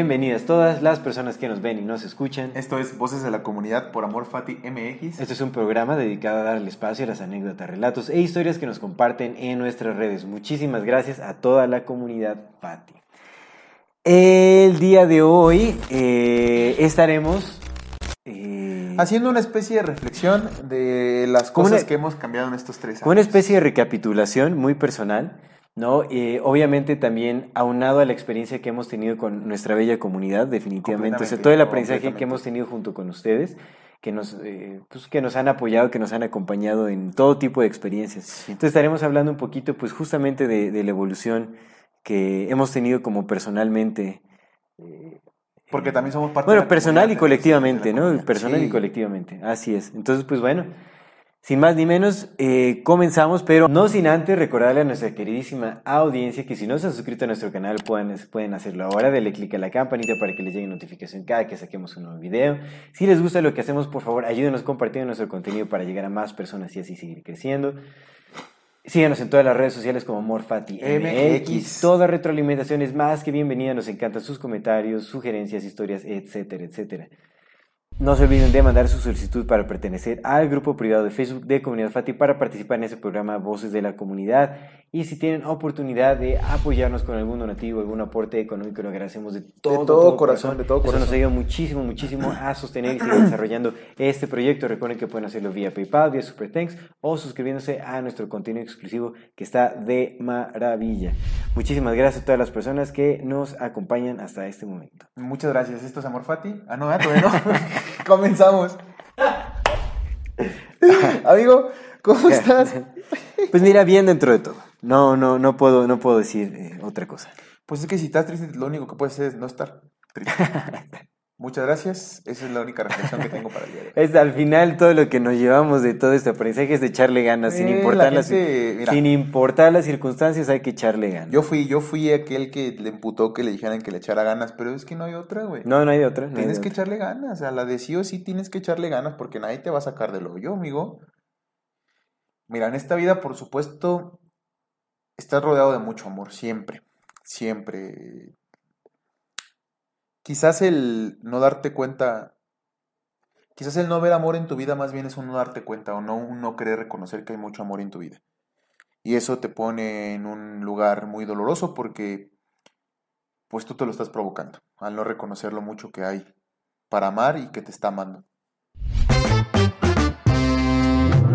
Bienvenidas todas las personas que nos ven y nos escuchan. Esto es Voces de la Comunidad por Amor Fati MX. Este es un programa dedicado a darle espacio a las anécdotas, relatos e historias que nos comparten en nuestras redes. Muchísimas gracias a toda la comunidad Fati. El día de hoy eh, estaremos eh, Haciendo una especie de reflexión de las cosas una- que hemos cambiado en estos tres años. una especie de recapitulación muy personal, ¿no? Eh, obviamente también aunado a la experiencia que hemos tenido con nuestra bella comunidad, definitivamente. O sea, todo el aprendizaje que hemos tenido junto con ustedes, que nos, eh, pues, que nos han apoyado, que nos han acompañado en todo tipo de experiencias. Entonces estaremos hablando un poquito, pues justamente de, de la evolución que hemos tenido como personalmente. Porque también somos parte de Bueno, la personal y colectivamente, de ¿no? Personal y colectivamente, así es. Entonces, pues bueno, sin más ni menos, eh, comenzamos, pero no sin antes recordarle a nuestra queridísima audiencia que si no se han suscrito a nuestro canal pueden, pueden hacerlo ahora, denle clic a la campanita para que les llegue notificación cada que saquemos un nuevo video. Si les gusta lo que hacemos, por favor, ayúdenos compartiendo nuestro contenido para llegar a más personas y así seguir creciendo. Síganos en todas las redes sociales como Morfati MX. Toda retroalimentación es más que bienvenida. Nos encantan sus comentarios, sugerencias, historias, etcétera, etcétera. No se olviden de mandar su solicitud para pertenecer al grupo privado de Facebook de Comunidad Fati para participar en ese programa Voces de la Comunidad. Y si tienen oportunidad de apoyarnos con algún donativo, algún aporte económico, lo agradecemos de todo, todo corazón, de todo Eso nos corazón. ayuda muchísimo, muchísimo a sostener y seguir desarrollando este proyecto. Recuerden que pueden hacerlo vía PayPal, vía Super Thanks o suscribiéndose a nuestro contenido exclusivo que está de maravilla. Muchísimas gracias a todas las personas que nos acompañan hasta este momento. Muchas gracias. Esto es Amor Fati. Ah, no, ah, todavía no. Comenzamos. Amigo, ¿cómo estás? Pues mira, bien dentro de todo. No, no, no puedo, no puedo decir eh, otra cosa. Pues es que si estás triste, lo único que puedes hacer es no estar triste. Muchas gracias. Esa es la única reflexión que tengo para el día de hoy. Es al final todo lo que nos llevamos de todo este aprendizaje es de echarle ganas, sin Eh, importar la las, mira. sin importar las circunstancias, hay que echarle ganas. Yo fui, yo fui aquel que le emputó que le dijeran que le echara ganas, pero es que no hay otra, güey. No, no hay de otra. no hay Tienes de que otra. echarle ganas, a la de sí o sí tienes que echarle ganas porque nadie te va a sacar del hoyo, amigo. Mira, en esta vida, por supuesto, estás rodeado de mucho amor, siempre, siempre. Quizás el no darte cuenta, quizás el no ver amor en tu vida más bien es un no darte cuenta o no un no querer reconocer que hay mucho amor en tu vida. Y eso te pone en un lugar muy doloroso porque pues tú te lo estás provocando al no reconocer lo mucho que hay para amar y que te está amando.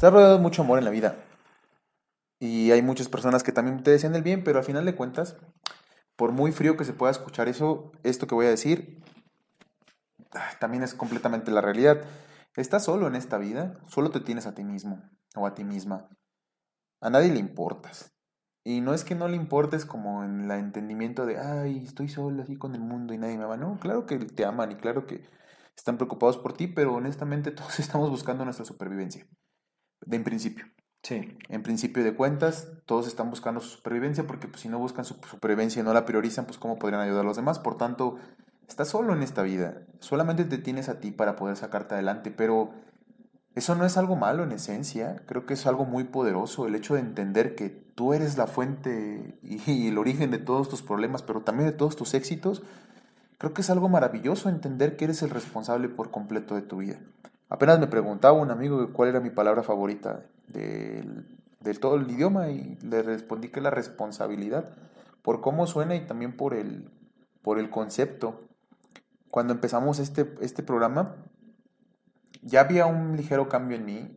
Estás rodeado de mucho amor en la vida. Y hay muchas personas que también te desean el bien, pero al final de cuentas, por muy frío que se pueda escuchar eso, esto que voy a decir, ah, también es completamente la realidad. Estás solo en esta vida, solo te tienes a ti mismo o a ti misma. A nadie le importas. Y no es que no le importes como en el entendimiento de, ay, estoy solo así con el mundo y nadie me ama. No, claro que te aman y claro que están preocupados por ti, pero honestamente todos estamos buscando nuestra supervivencia. De en principio. Sí. En principio de cuentas, todos están buscando su supervivencia porque pues, si no buscan su supervivencia y no la priorizan, pues cómo podrían ayudar a los demás. Por tanto, estás solo en esta vida. Solamente te tienes a ti para poder sacarte adelante, pero eso no es algo malo en esencia. Creo que es algo muy poderoso el hecho de entender que tú eres la fuente y el origen de todos tus problemas, pero también de todos tus éxitos. Creo que es algo maravilloso entender que eres el responsable por completo de tu vida. Apenas me preguntaba un amigo cuál era mi palabra favorita de todo el idioma y le respondí que la responsabilidad por cómo suena y también por el, por el concepto. Cuando empezamos este, este programa, ya había un ligero cambio en mí,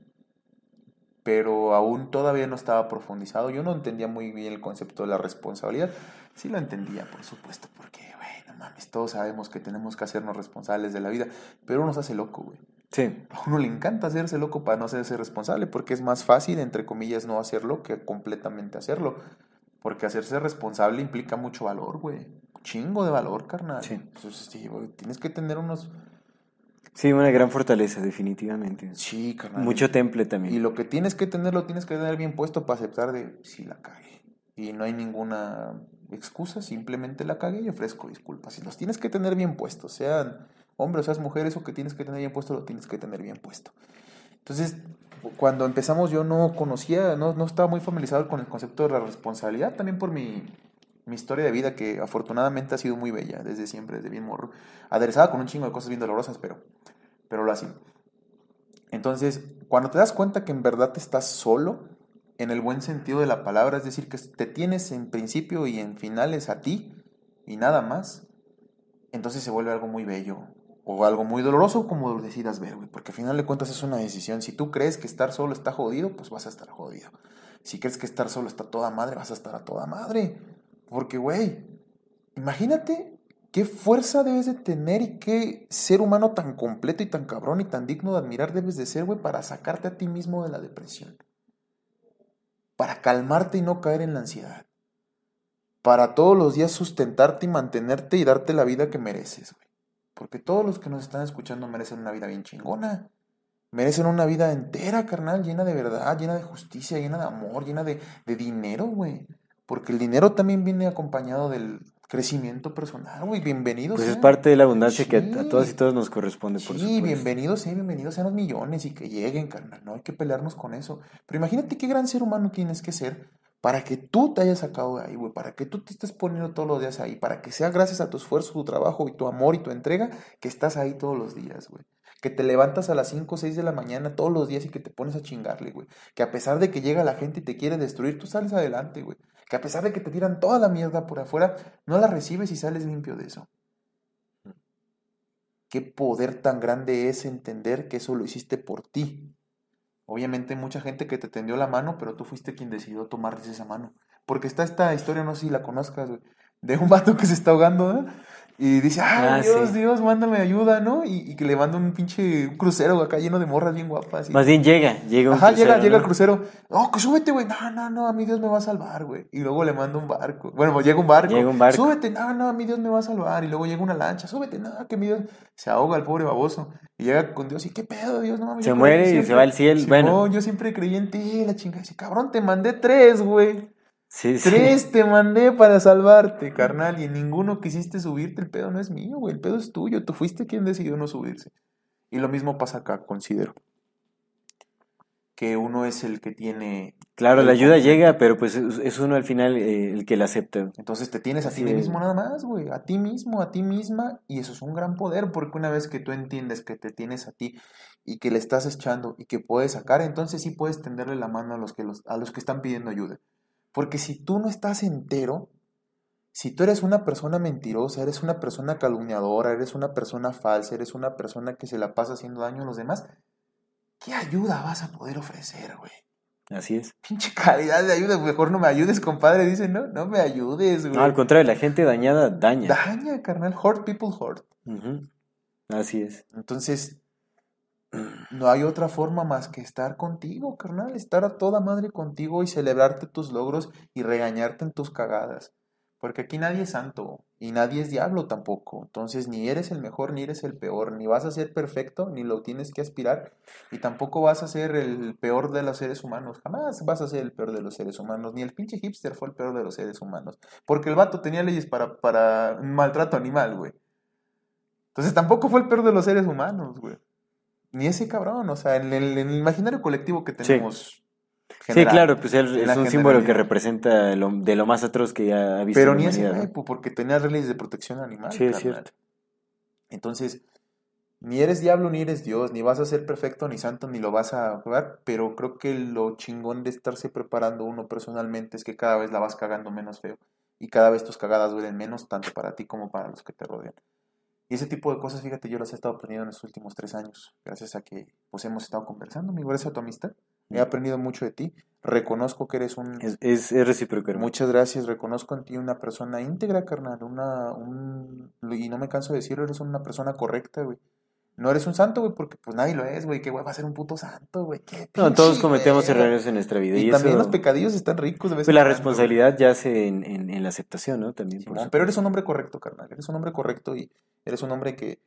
pero aún todavía no estaba profundizado. Yo no entendía muy bien el concepto de la responsabilidad. Sí lo entendía, por supuesto, porque, güey, no mames, todos sabemos que tenemos que hacernos responsables de la vida, pero uno se hace loco, güey. Sí. A uno le encanta hacerse loco para no hacerse responsable, porque es más fácil, entre comillas, no hacerlo que completamente hacerlo. Porque hacerse responsable implica mucho valor, güey. Chingo de valor, carnal. Sí. Entonces, sí, güey, tienes que tener unos... Sí, una gran fortaleza, definitivamente. Sí, carnal. Mucho temple también. Y lo que tienes que tener, lo tienes que tener bien puesto para aceptar de si la cagué. Y no hay ninguna excusa, simplemente la cagué y ofrezco disculpas. Y los tienes que tener bien puestos, sean hombres o seas mujeres, eso que tienes que tener bien puesto, lo tienes que tener bien puesto. Entonces, cuando empezamos yo no conocía, no, no estaba muy familiarizado con el concepto de la responsabilidad, también por mi, mi historia de vida que afortunadamente ha sido muy bella desde siempre, desde bien morro, aderezada con un chingo de cosas bien dolorosas, pero, pero lo sido. Entonces, cuando te das cuenta que en verdad estás solo, en el buen sentido de la palabra, es decir, que te tienes en principio y en finales a ti y nada más, entonces se vuelve algo muy bello o algo muy doloroso como decidas ver, güey, porque al final de cuentas es una decisión. Si tú crees que estar solo está jodido, pues vas a estar jodido. Si crees que estar solo está toda madre, vas a estar a toda madre. Porque, güey, imagínate qué fuerza debes de tener y qué ser humano tan completo y tan cabrón y tan digno de admirar debes de ser, güey, para sacarte a ti mismo de la depresión. Para calmarte y no caer en la ansiedad. Para todos los días sustentarte y mantenerte y darte la vida que mereces, güey. Porque todos los que nos están escuchando merecen una vida bien chingona. Merecen una vida entera, carnal, llena de verdad, llena de justicia, llena de amor, llena de, de dinero, güey. Porque el dinero también viene acompañado del crecimiento personal, güey. Bienvenidos. Pues es parte de la abundancia que a, Sí. a todas y todos nos corresponde, por Sí, bienvenidos, sí, bienvenidos sean los millones y que lleguen, carnal. No hay que pelearnos con eso. Pero imagínate qué gran ser humano tienes que ser para que tú te hayas sacado de ahí, güey. Para que tú te estés poniendo todos los días ahí. Para que sea gracias a tu esfuerzo, tu trabajo y tu amor y tu entrega que estás ahí todos los días, güey. Que te levantas a las 5 o 6 de la mañana todos los días y que te pones a chingarle, güey. Que a pesar de que llega la gente y te quiere destruir, tú sales adelante, güey. Que a pesar de que te tiran toda la mierda por afuera, no la recibes y sales limpio de eso. Qué poder tan grande es entender que eso lo hiciste por ti. Obviamente mucha gente que te tendió la mano, pero tú fuiste quien decidió tomarles esa mano. Porque está esta historia, no sé si la conozcas, de un vato que se está ahogando. Y dice, ay, Ah, Dios, sí. Dios, mándame ayuda, ¿no? Y, y que le manda un pinche un crucero acá lleno de morras bien guapas. y- Más bien llega, llega un Ajá, llega, crucero, llega ¿no? el crucero. Oh, que súbete, güey. No, no, no, a mí Dios me va a salvar, güey. Y luego le manda un barco. Bueno, pues llega un barco. Llega un barco. Súbete, no, no, a mí Dios me va a salvar. Y luego llega una lancha. Súbete, no, que mi Dios. Se ahoga el pobre baboso. Y llega con Dios. ¿Y qué pedo, Dios? No mames. Se muere y siempre- se va al cielo. Bueno. yo siempre creí en ti, la chingada. Dice, cabrón, te mandé tres, güey. Sí, sí. Tres te mandé para salvarte, carnal. Y en ninguno quisiste subirte. El pedo no es mío, güey. El pedo es tuyo. Tú fuiste quien decidió no subirse. Y lo mismo pasa acá, considero. Que uno es el que tiene. Claro, la ayuda control. llega, pero pues es, uno al final eh, el que la acepta. Entonces te tienes a ti mismo nada más, güey. A ti mismo, a ti misma. Y eso es un gran poder, porque una vez que tú entiendes que te tienes a ti y que le estás echando y que puedes sacar, entonces sí puedes tenderle la mano a los que, los, a los que están pidiendo ayuda. Porque si tú no estás entero, si tú eres una persona mentirosa, eres una persona calumniadora, eres una persona falsa, eres una persona que se la pasa haciendo daño a los demás, ¿qué ayuda vas a poder ofrecer, güey? Así es. Pinche calidad de ayuda, mejor no me ayudes, compadre. Dicen, no, no me ayudes, güey. No, al contrario, la gente dañada daña. Daña, carnal. Hurt people hurt. Ujú. Así es. Entonces, no hay otra forma más que estar contigo, carnal. Estar a toda madre contigo y celebrarte tus logros y regañarte en tus cagadas. Porque aquí nadie es santo y nadie es diablo tampoco. Entonces, ni eres el mejor ni eres el peor. Ni vas a ser perfecto ni lo tienes que aspirar. Y tampoco vas a ser el peor de los seres humanos. Jamás vas a ser el peor de los seres humanos. Ni el pinche hipster fue el peor de los seres humanos. Porque el vato tenía leyes para, para maltrato animal, güey. Entonces tampoco fue el peor de los seres humanos, güey. Ni ese cabrón, o sea, en el, en el imaginario colectivo que Sí. tenemos. Sí, general. claro, pues él es un símbolo que representa lo- de lo más atroz que ya ha visto Pero ni ese pues, porque tenía leyes de protección animal. Sí, es cierto. Entonces, ni eres diablo ni eres Dios, ni vas a ser perfecto ni santo ni lo vas a jugar, pero creo que lo chingón de estarse preparando uno personalmente es que cada vez la vas cagando menos feo y cada vez tus cagadas duelen menos tanto para ti como para los que te rodean. Y ese tipo de cosas, fíjate, yo las he estado aprendiendo en los últimos tres años, gracias a que pues hemos estado conversando, amigo, gracias a tu amistad. He aprendido mucho de ti. Reconozco que eres un... Es, es, es recíproco, hermano. Muchas gracias. Reconozco en ti una persona íntegra, carnal. Una, un, y no me canso de decirlo, eres una persona correcta, güey. No eres un santo, güey, porque pues nadie lo es, güey. ¿Qué güey va a ser un puto santo, güey? ¿Qué No, todos cometemos errores en nuestra vida. Y, Y, también eso- los pecadillos están ricos de vez Pues en la cuando, responsabilidad yace en, en, en la aceptación, ¿no? También. por supuesto. pero eres un hombre correcto, carnal. Eres un hombre correcto y eres un hombre que,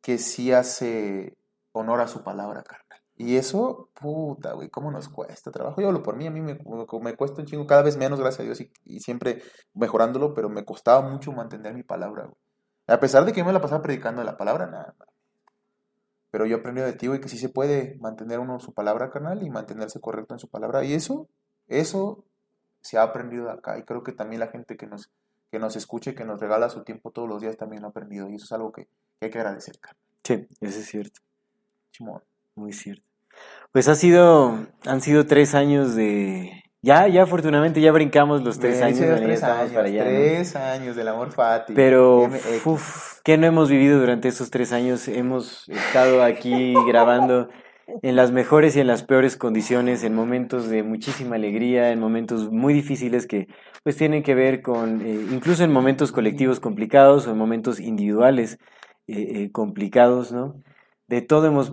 que sí hace honor a su palabra, carnal. Y eso, puta, güey, ¿cómo nos cuesta trabajo? Yo hablo por mí, a mí me, me cuesta un chingo, cada vez menos, gracias a Dios, y, y siempre mejorándolo, pero me costaba mucho mantener mi palabra, güey. A pesar de que yo me la pasaba predicando de la palabra, nada. Pero yo aprendí de ti, güey, que sí se puede mantener uno su palabra, carnal, y mantenerse correcto en su palabra. Y eso, eso se ha aprendido de acá. Y creo que también la gente que nos, que nos escuche, que nos regala su tiempo todos los días, también lo ha aprendido. Y eso es algo que, que hay que agradecer, carnal. Sí, eso es cierto. Chimón. Muy cierto. Pues ha sido, han sido tres años de... Ya, ya afortunadamente ya brincamos los tres años, los tres estamos años, para allá, ¿no? tres años del amor fati. Pero, MX. uf, ¿qué no hemos vivido durante estos tres años? Hemos estado aquí grabando en las mejores y en las peores condiciones, en momentos de muchísima alegría, en momentos muy difíciles que pues tienen que ver con, eh, incluso en momentos colectivos complicados o en momentos individuales eh, eh, complicados, ¿no? De todo hemos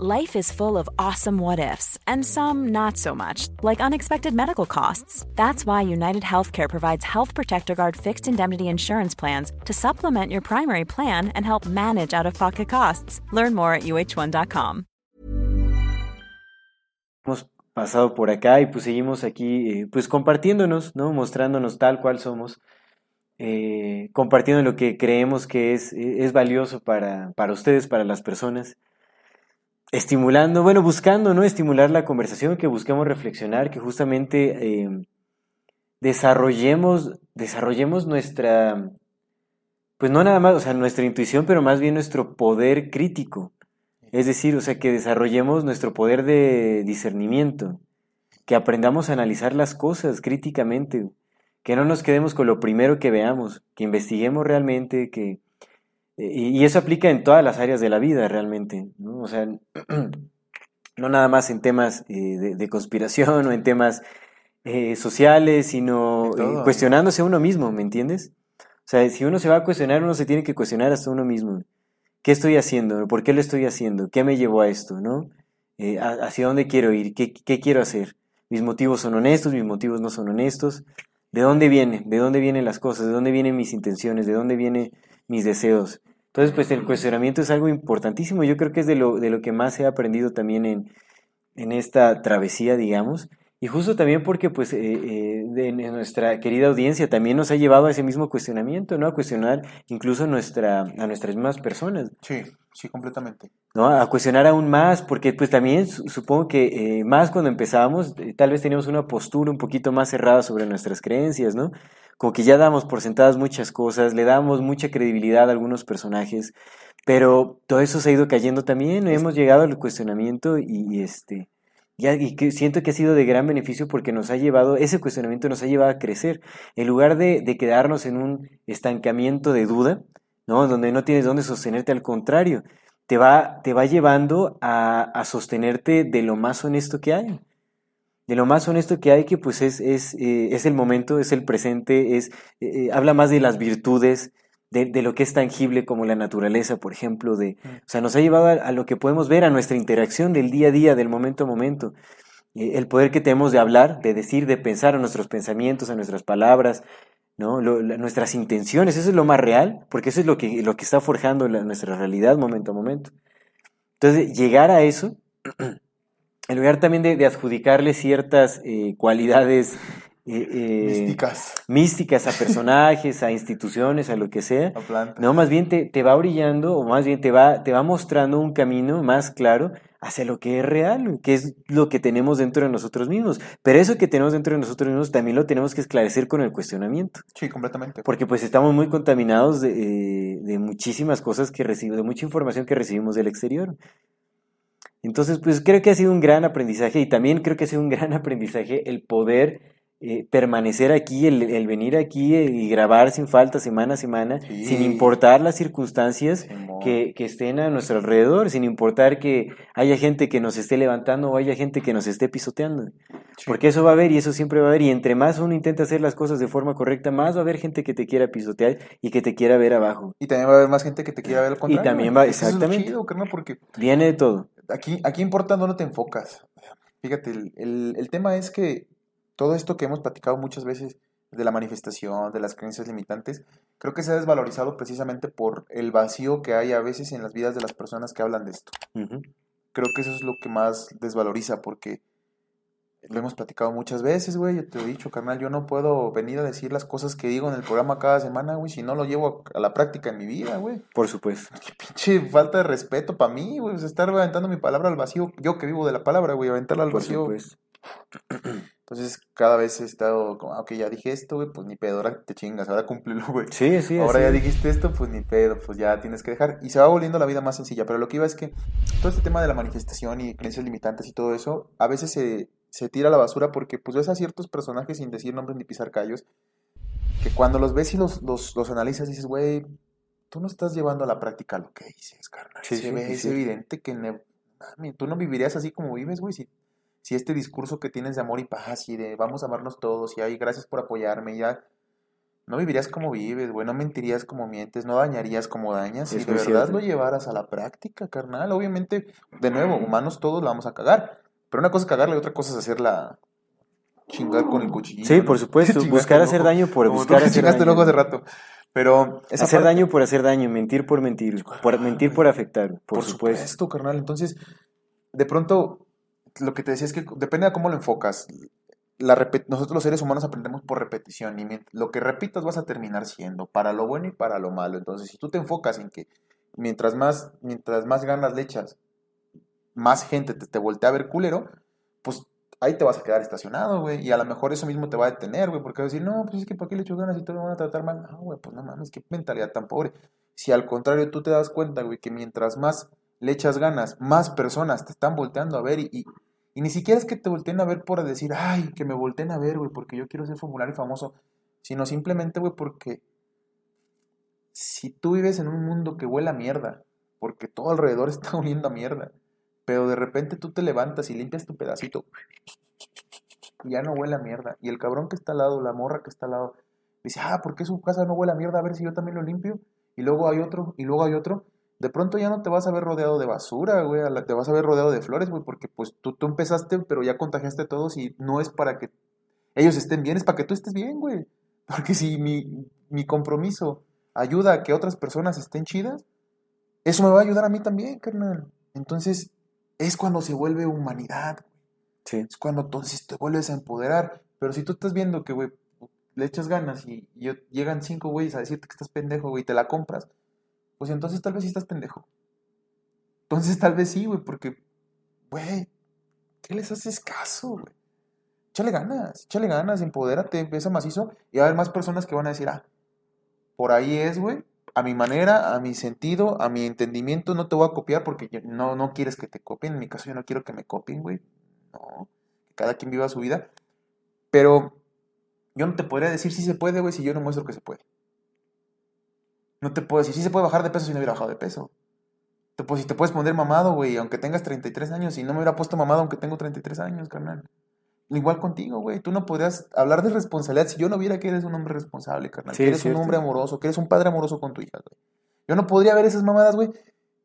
Life is full of awesome what ifs, and some not so much, like unexpected medical costs. That's why United Healthcare provides Health Protector Guard fixed indemnity insurance plans to supplement your primary plan and help manage out of pocket costs. Learn more at uh1.com. hemos pasado por acá y pues seguimos aquí eh, pues compartiéndonos, ¿no? Mostrándonos tal cual somos, eh, compartiendo lo que creemos que es, es valioso para, para ustedes, para las personas, estimulando, bueno, buscando, ¿no? Estimular la conversación, que busquemos reflexionar, que justamente eh, desarrollemos, desarrollemos nuestra, pues no nada más, o sea, nuestra intuición, pero más bien nuestro poder crítico. Es decir, o sea, que desarrollemos nuestro poder de discernimiento, que aprendamos a analizar las cosas críticamente, que no nos quedemos con lo primero que veamos, que investiguemos realmente, que... Y, eso aplica en todas las áreas de la vida realmente, ¿no? O sea, no nada más en temas eh, de, de conspiración o en temas eh, sociales, sino todo, eh, cuestionándose a uno mismo, ¿me entiendes? O sea, si uno se va a cuestionar, uno se tiene que cuestionar hasta uno mismo. ¿Qué estoy haciendo? ¿Por qué lo estoy haciendo? ¿Qué me llevó a esto? ¿no? Eh, ¿a- ¿Hacia dónde quiero ir? ¿Qué, qué quiero hacer? ¿Mis motivos son honestos? ¿Mis motivos no son honestos? ¿De dónde viene? ¿De dónde vienen las cosas? ¿De dónde vienen mis intenciones? ¿De dónde vienen mis deseos? Entonces, pues el cuestionamiento es algo importantísimo. Yo creo que es de lo, de lo que más he aprendido también en, en esta travesía, digamos. Y justo también porque, pues, eh, eh, de, en nuestra querida audiencia también nos ha llevado a ese mismo cuestionamiento, ¿no? A cuestionar incluso nuestra, a nuestras mismas personas. Sí, sí, completamente. ¿no? A cuestionar aún más, porque pues también su- supongo que eh, más cuando empezábamos, eh, tal vez teníamos una postura un poquito más cerrada sobre nuestras creencias, ¿no? Como que ya damos por sentadas muchas cosas, le damos mucha credibilidad a algunos personajes, pero todo eso se ha ido cayendo también, hemos llegado al cuestionamiento y, y, este... y que siento que ha sido de gran beneficio porque nos ha llevado, ese cuestionamiento nos ha llevado a crecer. En lugar de, de quedarnos en un estancamiento de duda, ¿no? Donde no tienes dónde sostenerte, al contrario, te va, te va llevando a, a sostenerte de lo más honesto que hay. De lo más honesto que hay, que pues es, es, eh, es el momento, es el presente, es, eh, eh, habla más de las virtudes, de, de lo que es tangible como la naturaleza, por ejemplo, de, o sea, nos ha llevado a, a lo que podemos ver, a nuestra interacción del día a día, del momento a momento. Eh, el poder que tenemos de hablar, de decir, de pensar a nuestros pensamientos, a nuestras palabras, ¿no? Lo- la- nuestras intenciones, eso es lo más real, porque eso es lo que, lo que está forjando la- nuestra realidad momento a momento. Entonces, llegar a eso, en lugar también de, de adjudicarle ciertas eh, cualidades eh, eh, Místicas. místicas a personajes, a instituciones, a lo que sea, no, más bien te, te va brillando, o más bien te va, te va mostrando un camino más claro hacia lo que es real, que es lo que tenemos dentro de nosotros mismos. Pero eso que tenemos dentro de nosotros mismos también lo tenemos que esclarecer con el cuestionamiento. Sí, completamente. Porque pues estamos muy contaminados de, eh, de muchísimas cosas que recibimos, de mucha información que recibimos del exterior. Entonces, pues creo que ha sido un gran aprendizaje y también creo que ha sido un gran aprendizaje el poder eh, permanecer aquí, el, el venir aquí eh, y grabar sin falta semana a semana, Sí. sin importar las circunstancias que, que estén a nuestro alrededor, sin importar que haya gente que nos esté levantando o haya gente que nos esté pisoteando. Sí. Porque eso va a haber y eso siempre va a haber. Y entre más uno intenta hacer las cosas de forma correcta, más va a haber gente que te quiera pisotear y que te quiera ver abajo. Y también va a haber más gente que te quiera ver al contrario. también güey. va- Eso es exactamente. chido, carnal, porque Viene de todo. aquí, aquí importa dónde te enfocas. Fíjate, el, el- el tema es que todo esto que hemos platicado muchas veces de la manifestación, de las creencias limitantes, creo que se ha desvalorizado precisamente por el vacío que hay a veces en las vidas de las personas que hablan de esto. Creo que eso es lo que más desvaloriza porque lo hemos platicado muchas veces, güey. Yo te he dicho, carnal, yo no puedo venir a decir las cosas que digo en el programa cada semana, güey, si no lo llevo a, la práctica en mi vida, güey. Por supuesto. Qué pinche falta de respeto para mí, güey. Estar aventando mi palabra al vacío. Yo que vivo de la palabra, güey, aventarla al Por vacío. supuesto. Entonces, cada vez he estado como, ah, ok, ya dije esto, güey, pues ni pedo, ahora te chingas, ahora cúmplelo, güey. Sí, sí, Ahora ya dijiste esto, pues ni pedo, pues ya tienes que dejar. Y se va volviendo la vida más sencilla. Pero lo que iba es que todo este tema de la manifestación y creencias limitantes y todo eso, a veces se, se tira a la basura porque pues ves a ciertos personajes sin decir nombres ni pisar callos, que cuando los ves y los, los, los analizas dices, güey, tú no estás llevando a la práctica lo que dices, carnal. Sí, se sí, ve, sí, es sí. evidente que ne- mami, tú no vivirías así como vives, güey, si, si este discurso que tienes de amor y paz y de vamos a amarnos todos y ay, gracias por apoyarme, ya no vivirías como vives, güey, no mentirías como mientes, no dañarías como dañas, si de verdad cierto. lo llevaras a la práctica, carnal. Obviamente, de nuevo, humanos todos la vamos a cagar, pero una cosa es cagarla y otra cosa es hacerla chingar con el cuchillito. Sí, ¿no? por supuesto. Buscar hacer ojo, daño por como tú buscar que hacer daño. ojo hace rato. Pero esa Hacer parte- daño por hacer daño, mentir por mentir, por mentir por afectar, por, por supuesto. supuesto, carnal. Entonces, de pronto, lo que te decía es que depende de cómo lo enfocas. Nosotros los seres humanos aprendemos por repetición y lo que repitas vas a terminar siendo, para lo bueno y para lo malo. Entonces, si tú te enfocas en que mientras más, mientras más ganas le echas, más gente te, te voltea a ver culero, pues ahí te vas a quedar estacionado, güey. Y a lo mejor eso mismo te va a detener, güey, porque vas a decir, no, pues es que ¿para qué le echo ganas y todos me van a tratar mal? No, güey, pues no mames, qué mentalidad tan pobre. Si al contrario tú te das cuenta, güey, que mientras más le echas ganas, más personas te están volteando a ver y, y ni siquiera es que te volteen a ver por decir, ay, que me volteen a ver, güey, porque yo quiero ser popular y famoso, sino simplemente, güey, porque si tú vives en un mundo que huele a mierda, porque todo alrededor está oliendo a mierda, pero de repente tú te levantas y limpias tu pedacito, y ya no huele a mierda, y el cabrón que está al lado, la morra que está al lado, dice, ah, ¿por qué su casa no huele a mierda? A ver si yo también lo limpio, y luego hay otro, y luego hay otro, de pronto ya no te vas a ver rodeado de basura, güey, te vas a ver rodeado de flores, güey, porque pues tú, tú empezaste, pero ya contagiaste a todos y no es para que ellos estén bien, es para que tú estés bien, güey. Porque si mi, mi compromiso ayuda a que otras personas estén chidas, eso me va a ayudar a mí también, carnal. Entonces, es cuando se vuelve humanidad, güey. Sí. Es cuando entonces te vuelves a empoderar. Pero si tú estás viendo que, güey, le echas ganas y, y llegan cinco güeyes a decirte que estás pendejo, güey, y te la compras, pues entonces tal vez sí estás pendejo. Entonces tal vez sí, güey, porque, güey, ¿qué les haces caso, güey? Échale ganas, échale ganas, empodérate, empieza macizo y va a haber más personas que van a decir, ah, por ahí es, güey, a mi manera, a mi sentido, a mi entendimiento, no te voy a copiar porque no, no quieres que te copien. En mi caso, yo no quiero que me copien, güey. No, cada quien viva su vida. Pero yo no te podría decir si se puede, güey, si yo no muestro que se puede. No te puedo decir si se puede bajar de peso si no hubiera bajado de peso. Te, pues, si te puedes poner mamado, güey, aunque tengas 33 años, y no me hubiera puesto mamado aunque tengo 33 años, carnal. Igual contigo, güey. Tú no podrías hablar de responsabilidad si yo no viera que eres un hombre responsable, carnal. Sí, que es eres un hombre amoroso, que eres un padre amoroso con tu hija, güey. Yo no podría ver esas mamadas, güey,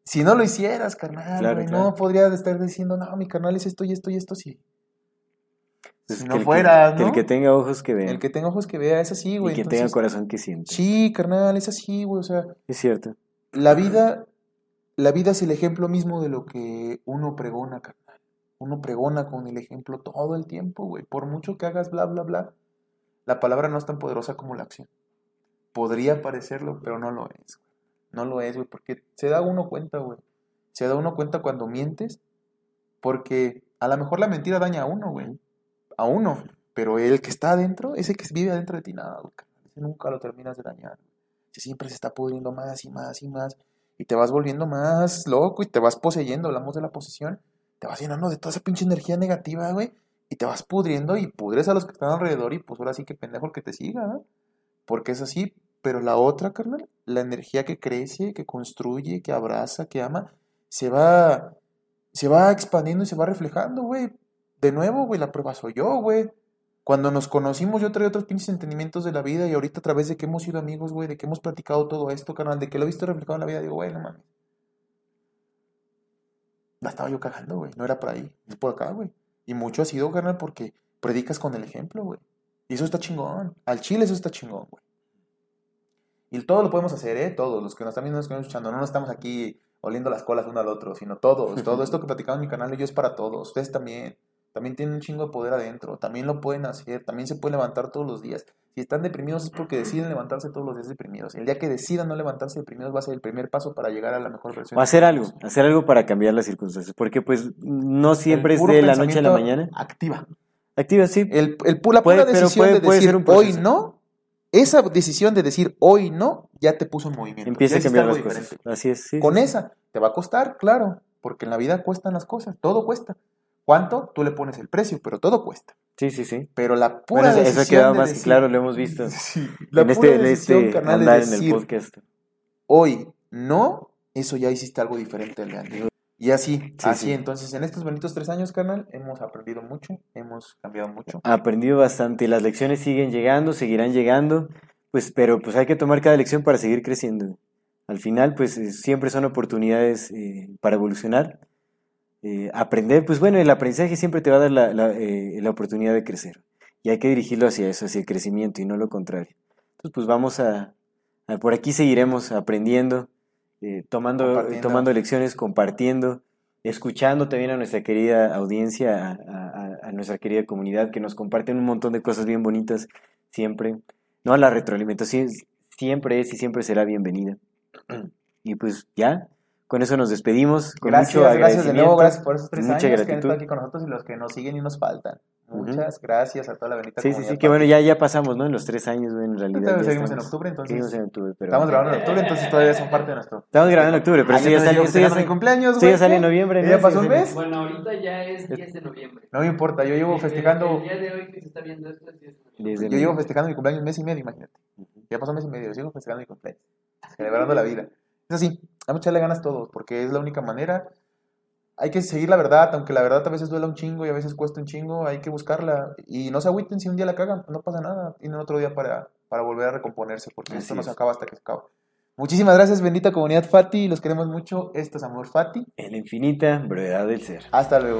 si no lo hicieras, carnal, Claro, güey. claro. No podría estar diciendo, no, mi carnal es esto y esto y esto, sí. Si que no el que- fuera, que ¿no? el que tenga ojos que vea. El que tenga ojos que vea, es así, güey. y que tenga corazón que sienta. Sí, carnal, es así, güey. O sea, Es cierto. la vida, la vida es el ejemplo mismo de lo que uno pregona, carnal. Uno pregona con el ejemplo todo el tiempo, güey. Por mucho que hagas bla, bla, bla, la palabra no es tan poderosa como la acción. Podría parecerlo, pero no lo es. güey. No lo es, güey, porque se da uno cuenta, güey. Se da uno cuenta cuando mientes, porque a lo mejor la mentira daña a uno, güey. A uno. Pero el que está adentro, ese que vive adentro de ti, nada, nunca lo terminas de dañar. Ese siempre se está pudriendo más y más y más. Y te vas volviendo más loco y te vas poseyendo, hablamos de la posesión. Te vas llenando de toda esa pinche energía negativa, güey. Y te vas pudriendo y pudres a los que están alrededor y pues ahora sí que pendejo el que te siga, ¿no? Porque es así. Pero la otra, carnal, la energía que crece, que construye, que abraza, que ama, se va, se va expandiendo y se va reflejando, güey. De nuevo, güey, la prueba soy yo, güey. Cuando nos conocimos, yo traía otros pinches entendimientos de la vida y ahorita a través de que hemos sido amigos, güey, de que hemos platicado todo esto, carnal, de que lo he visto reflejado en la vida, digo, güey, no mames. La estaba yo cagando, güey. No era por ahí, es por acá, güey. Y mucho ha sido, carnal, porque predicas con el ejemplo, güey. Y eso está chingón. Al chile eso está chingón, güey. Y todo lo podemos hacer, ¿eh? Todos, los que nos están viendo, los que nos están escuchando. No nos estamos aquí oliendo las colas uno al otro, sino todos. Todo esto que platicamos en mi canal, yo es para todos. Ustedes también. También tienen un chingo de poder adentro. También lo pueden hacer. También se pueden levantar todos los días. Si están deprimidos es porque deciden levantarse todos los días deprimidos. El día que decidan no levantarse deprimidos va a ser el primer paso para llegar a la mejor versión. O hacer algo, hacer algo para cambiar las circunstancias. Porque pues no siempre es de la noche a la mañana. Activa. Activa, sí. El, el, la Puede- pura decisión puede- de puede decir hoy no, esa decisión de decir hoy no, ya te puso en movimiento. Empieza a cambiar las cosas. diferente. Así es, sí. Con sí, esa, te va a costar, claro, porque en la vida cuestan las cosas, todo cuesta. ¿Cuánto? Tú le pones el precio, pero todo cuesta. Sí, sí, sí. Pero la pura Bueno, decisión eso ha quedado de más decir- claro, lo hemos visto. Sí, la en pura este, en decisión, este carnal, de andar en el decir, podcast. hoy no, eso ya hiciste algo diferente al de antes. Y así, así, sí. entonces en estos bonitos tres años, carnal, hemos aprendido mucho, hemos cambiado mucho. Aprendido bastante. Las lecciones siguen llegando, seguirán llegando. Pues, pero pues hay que tomar cada lección para seguir creciendo. Al final, pues siempre son oportunidades eh, para evolucionar. Eh, aprender, pues bueno, el aprendizaje siempre te va a dar la, la, eh, la oportunidad de crecer. Y hay que dirigirlo hacia eso, hacia el crecimiento y no lo contrario. Entonces, pues vamos a, a- por aquí seguiremos aprendiendo, eh, tomando, tomando lecciones, compartiendo, escuchando también a nuestra querida audiencia, a, a- a nuestra querida comunidad que nos comparten un montón de cosas bien bonitas siempre. No, la retroalimentación siempre es y siempre será bienvenida. Y pues ya, con eso nos despedimos. Con Gracias, mucho gracias de nuevo, gracias por esos tres mucha años que han gratitud. estado aquí con nosotros y los que nos siguen y nos faltan. Muchas gracias a toda la bendita Sí, sí, sí, que bueno, ya, ya pasamos, ¿no? En los tres años, en realidad. Entonces, seguimos en octubre, entonces. Seguimos en octubre, pero... Estamos grabando en octubre, entonces todavía son parte de nuestro. Estamos grabando en octubre, pero Ah, esto ya digo, esto ya sale- cumpleaños, esto ya en noviembre, ¿no? ¿Ya Sí, pasó un sí, mes? Bueno, ahorita ya es 10 de noviembre. No me importa, yo llevo festejando. El, día de hoy que se está viendo esto es 10 de noviembre. Desde Yo llevo festejando mi cumpleaños un mes y medio, imagínate. Ya pasó un mes y medio, sigo festejando mi cumpleaños. Celebrando la vida. Es así, hay que echarle ganas todos, porque es la única manera. Hay que seguir la verdad, aunque la verdad a veces duela un chingo y a veces cuesta un chingo, hay que buscarla. Y no se agüiten si un día la cagan, no pasa nada. Tienen otro día para, para volver a recomponerse, porque Así esto no es. se acaba hasta que se acaba. Muchísimas gracias, bendita comunidad Fati, los queremos mucho. Esto es Amor Fati. En la infinita brevedad del ser. Hasta luego.